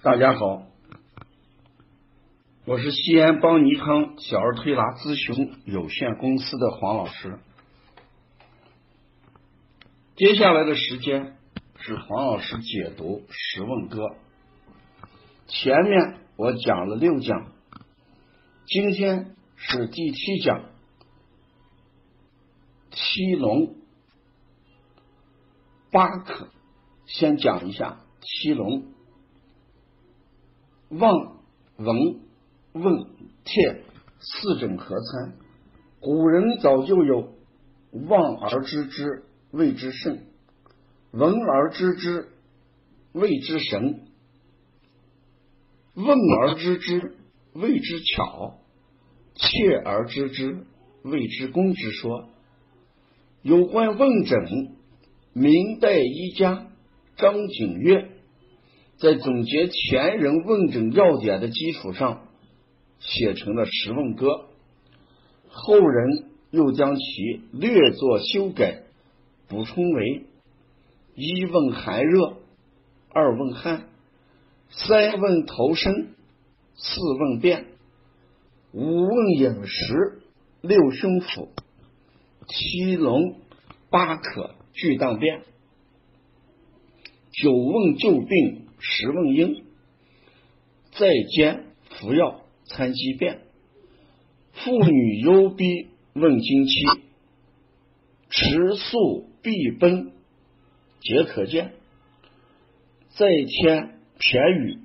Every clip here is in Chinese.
大家好，我是西安邦尼康小儿推拿咨询有限公司的黄老师。接下来的时间是黄老师解读《十问歌》。前面我讲了六讲，今天是第七讲，七龙八克。先讲一下七龙：望、闻、问、切四诊合参。古人早就有望而知之谓之圣，闻而知之谓之神，问而知之谓之巧，切而知之谓之功之说。有关问诊，明代医家。张景岳在总结前人问诊要点的基础上，写成了《十问歌》，后人又将其略作修改，补充为：一问寒热，二问汗，三问头身，四问便，五问饮食，六胸腹，七龙八渴，俱当便。九问旧病，十问因，再兼服药参机变。妇女忧逼问经期，持素必奔皆可见。在天偏语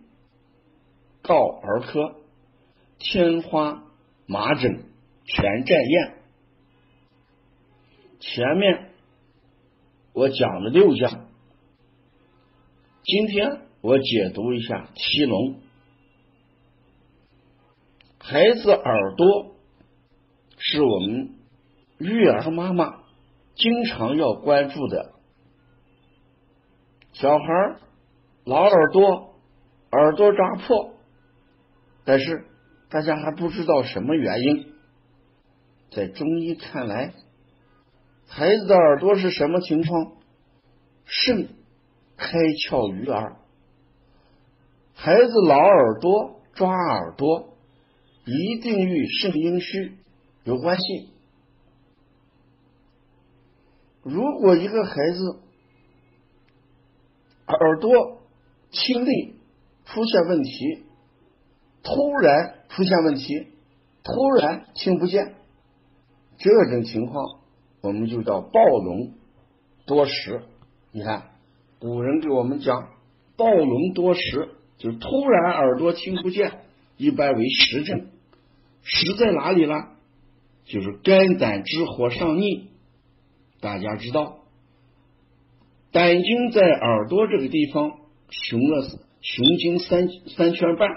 告儿科，天花麻疹全占验。前面我讲了六讲。今天我解读一下七龙。孩子耳朵是我们育儿妈妈经常要关注的。小孩老耳朵，耳朵扎破，但是大家还不知道什么原因。在中医看来，孩子的耳朵是什么情况？肾。开窍于耳，孩子老耳朵抓耳朵，一定与肾阴虚有关系。如果一个孩子耳朵听力出现问题，突然出现问题，突然听不见，这种情况我们就叫暴聋多时。你看。古人给我们讲，暴聋多时，就是突然耳朵听不见，一般为实症。实在哪里了？就是肝胆之火上逆。大家知道，胆经在耳朵这个地方循了雄经三三圈半，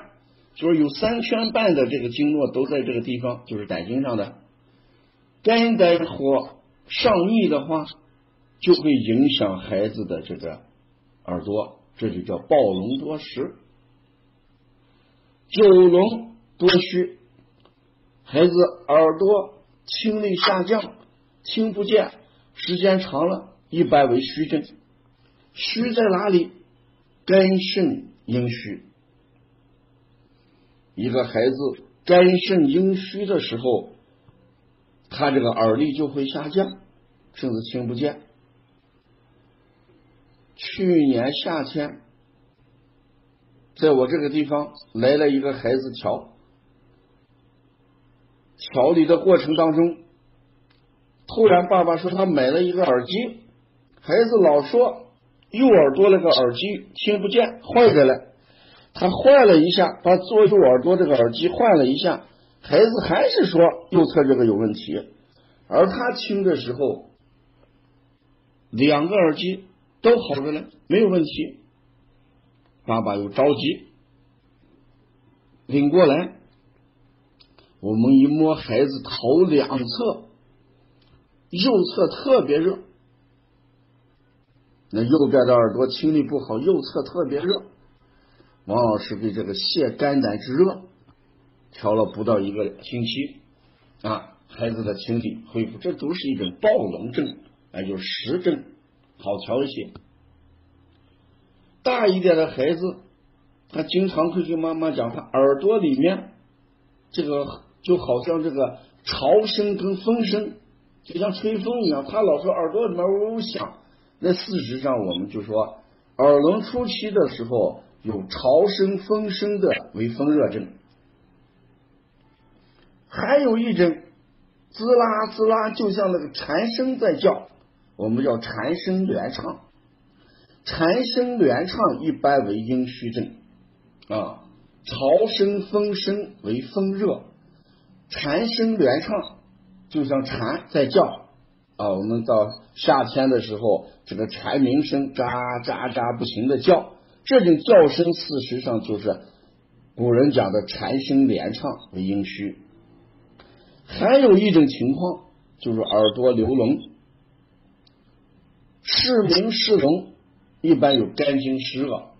就是有三圈半的这个经络都在这个地方，就是胆经上的。肝胆火上逆的话，就会影响孩子的这个。耳朵，这就叫暴聋多食；九龙多虚，孩子耳朵听力下降，听不见，时间长了，一般为虚症。虚在哪里？肝肾阴虚。一个孩子肝肾阴虚的时候，他这个耳力就会下降，甚至听不见。去年夏天，在我这个地方来了一个孩子调，调理的过程当中，突然爸爸说他买了一个耳机，孩子老说右耳朵那个耳机听不见，坏的了。他换了一下，把左右耳朵这个耳机换了一下，孩子还是说右侧这个有问题，而他听的时候，两个耳机。都好着呢，没有问题。爸爸又着急，领过来，我们一摸孩子头两侧，右侧特别热，那右边的耳朵听力不好，右侧特别热。王老师给这个泻肝胆之热调了不到一个星期啊，孩子的听力恢复，这都是一种暴聋症，那就是实症。好调一些，大一点的孩子他经常会跟妈妈讲，他耳朵里面这个就好像这个潮声跟风声，就像吹风一样，他老说耳朵里面呜呜响。那事实上，我们就说耳聋初期的时候有潮声、风声的为风热症，还有一种滋啦滋啦，就像那个蝉声在叫，我们叫蝉声连唱。蝉声连唱一般为阴虚症啊，潮声、风声为风热，蝉声连唱就像蝉在叫啊。我们到夏天的时候，这个蝉鸣声喳喳喳不停的叫，这种叫声事实上就是古人讲的蝉声连唱为阴虚。还有一种情况就是耳朵流脓，是鸣是聋。一般有肝经湿了，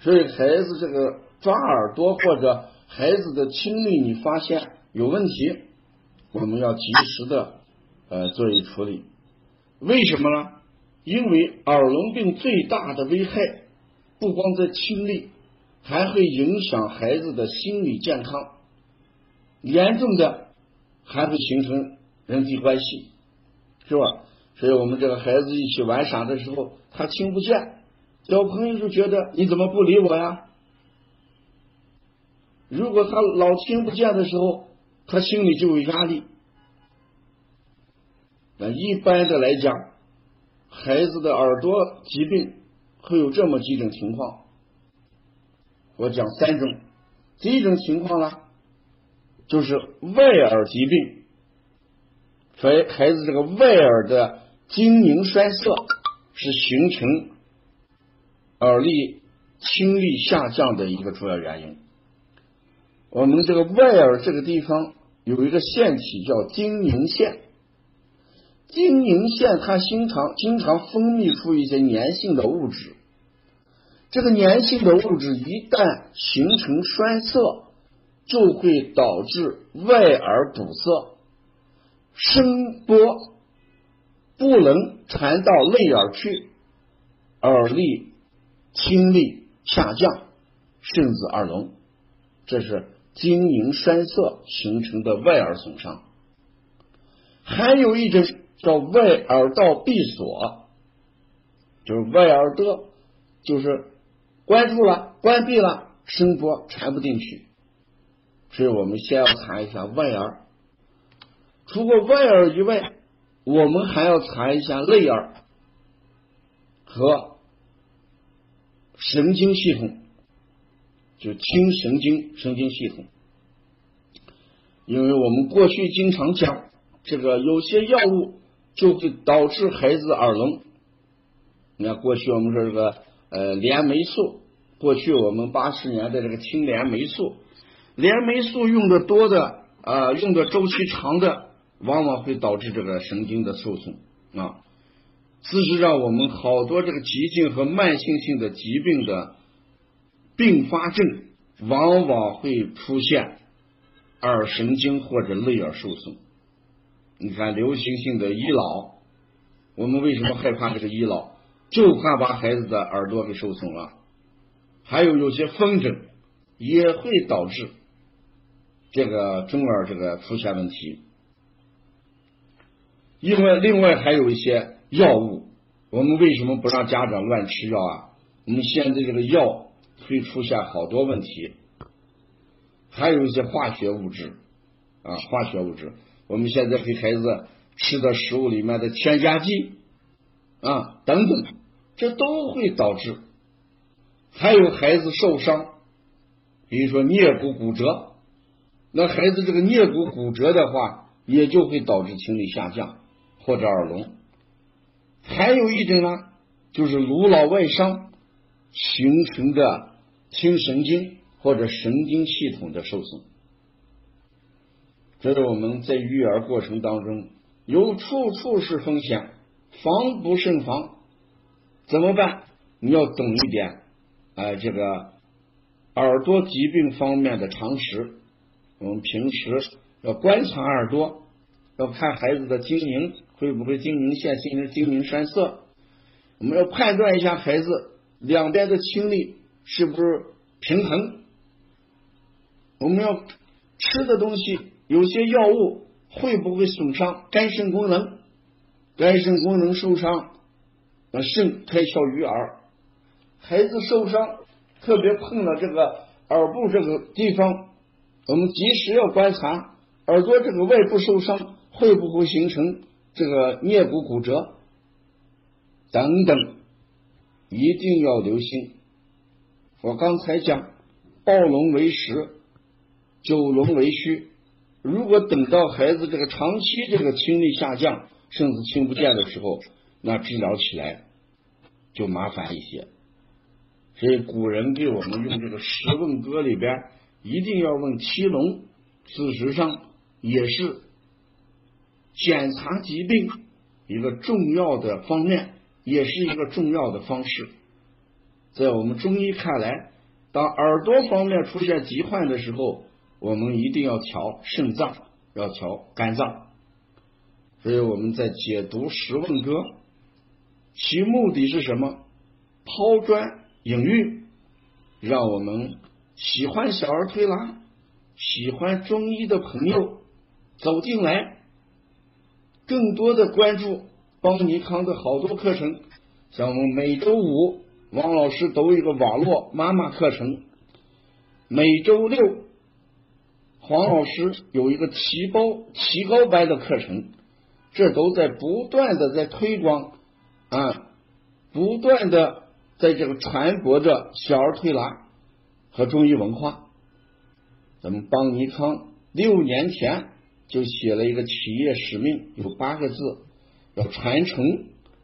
所以孩子这个抓耳朵或者孩子的听力，你发现有问题，我们要及时的呃做一处理。为什么呢？因为耳聋病最大的危害不光在听力，还会影响孩子的心理健康，严重的还会形成人际关系，是吧？所以我们这个孩子一起玩耍的时候。他听不见，小朋友就觉得你怎么不理我呀？如果他老听不见的时候，他心里就有压力。那一般的来讲，孩子的耳朵疾病会有这么几种情况，我讲三种。第一种情况呢，就是外耳疾病，所以孩子这个外耳的晶莹衰色。是形成耳力听力下降的一个主要原因。我们这个外耳这个地方有一个腺体叫晶莹腺，晶莹腺它经常经常分泌出一些粘性的物质，这个粘性的物质一旦形成栓塞，就会导致外耳堵塞，声波。不能传到内耳去，耳力、听力下降，甚至耳聋，这是晶莹栓塞形成的外耳损伤。还有一种叫外耳道闭锁，就是外耳的就是关住了、关闭了，声波传不进去。所以我们先要查一下外耳，除过外耳以外。我们还要查一下内耳和神经系统，就听神经神经系统，因为我们过去经常讲，这个有些药物就会导致孩子耳聋。你看，过去我们说这个呃联霉素，过去我们八十年的这个听联霉素，联霉素用的多的啊，用的周期长的。往往会导致这个神经的受损啊。事实上，我们好多这个急性和慢性性的疾病的并发症，往往会出现耳神经或者内耳受损。你看，流行性的医老，我们为什么害怕这个医老？就怕把孩子的耳朵给受损了。还有有些风疹也会导致这个中耳这个出现问题。另外，另外还有一些药物，我们为什么不让家长乱吃药啊？我们现在这个药会出现好多问题，还有一些化学物质啊，化学物质，我们现在给孩子吃的食物里面的添加剂啊等等，这都会导致。还有孩子受伤，比如说颞骨骨折，那孩子这个颞骨骨折的话，也就会导致听力下降。或者耳聋，还有一种呢，就是颅脑外伤形成的听神经或者神经系统的受损。这是我们在育儿过程当中有处处是风险，防不胜防。怎么办？你要懂一点，哎，这个耳朵疾病方面的常识。我们平时要观察耳朵，要看孩子的晶莹。会不会晶凝腺形成晶凝栓塞？我们要判断一下孩子两边的听力是不是平衡？我们要吃的东西，有些药物会不会损伤肝肾功能？肝肾功能受伤，那肾开窍于耳。孩子受伤，特别碰了这个耳部这个地方，我们及时要观察耳朵这个外部受伤会不会形成这个颞骨骨折等等，一定要留心。我刚才讲，暴龙为实，九龙为虚。如果等到孩子这个长期这个听力下降，甚至听不见的时候，那治疗起来就麻烦一些。所以古人给我们用这个《十问歌》里边一定要问七龙，事实上也是检查疾病一个重要的方面，也是一个重要的方式。在我们中医看来，当耳朵方面出现疾患的时候，我们一定要调肾脏，要调肝脏。所以我们在解读《十问歌》，其目的是什么？抛砖。引玉，让我们喜欢小儿推拿、喜欢中医的朋友走进来，更多的关注邦尼康的好多课程，像我们每周五王老师都有一个网络妈妈课程，每周六黄老师有一个提高提高班的课程，这都在不断的在推广啊，不断的。在这个传播着小儿推拿和中医文化，咱们邦尼康六年前就写了一个企业使命，有八个字：要传承，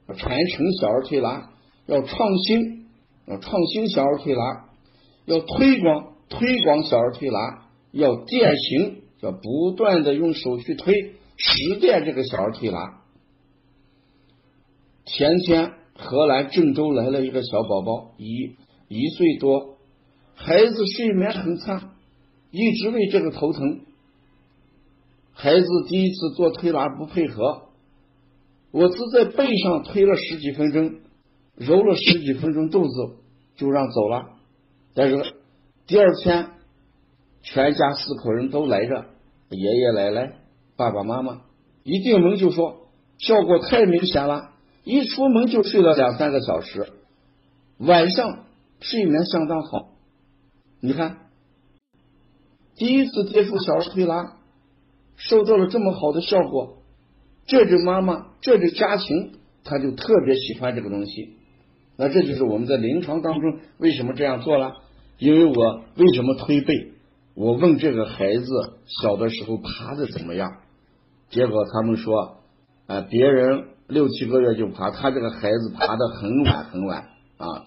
要传承小儿推拿；要创新，要创新小儿推拿；要推广，推广小儿推拿；要践行，要不断的用手去推，实践这个小儿推拿。前天。河南郑州来了一个小宝宝，一一岁多，孩子睡眠很差，一直为这个头疼。孩子第一次做推拿不配合，我是在背上推了十几分钟，揉了十几分钟肚子，就让走了。但是第二天，全家四口人都来着，爷爷奶奶、爸爸妈妈，一进门就说效果太明显了。一出门就睡了两三个小时，晚上睡眠相当好。你看，第一次接触小儿推拿，收到了这么好的效果，这只妈妈，这只家庭，他就特别喜欢这个东西。那这就是我们在临床当中为什么这样做了？因为我为什么推背？我问这个孩子小的时候爬的怎么样？结果他们说，啊，别人。六七个月就爬，他这个孩子爬的很晚很晚啊。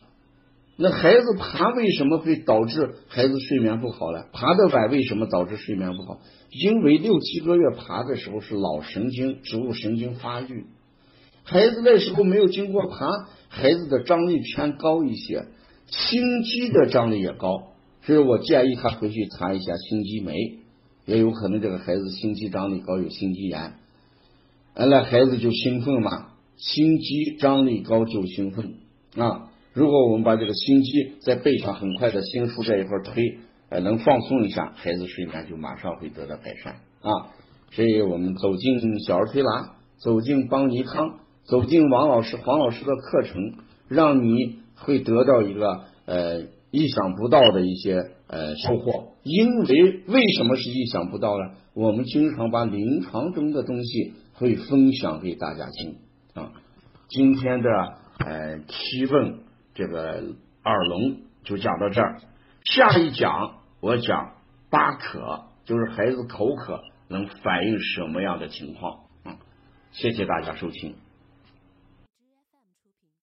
那孩子爬为什么会导致孩子睡眠不好呢？爬的晚为什么导致睡眠不好？因为六七个月爬的时候是脑神经、植物神经发育，孩子那时候没有经过爬，孩子的张力偏高一些，心肌的张力也高，所以我建议他回去查一下心肌酶，也有可能这个孩子心肌张力高，有心肌炎。那孩子就兴奋嘛，心肌张力高就兴奋啊。如果我们把这个心肌在背上很快的心腹这一块推，呃，能放松一下，孩子睡眠就马上会得到改善啊。所以我们走进小儿推拿，走进邦尼康，走进王老师、黄老师的课程，让你会得到一个呃意想不到的一些呃收获。因为为什么是意想不到呢？我们经常把临床中的东西。会分享给大家听啊！今天的呃提问这个耳聋就讲到这儿，下一讲我讲八渴，就是孩子口渴能反映什么样的情况嗯？谢谢大家收听。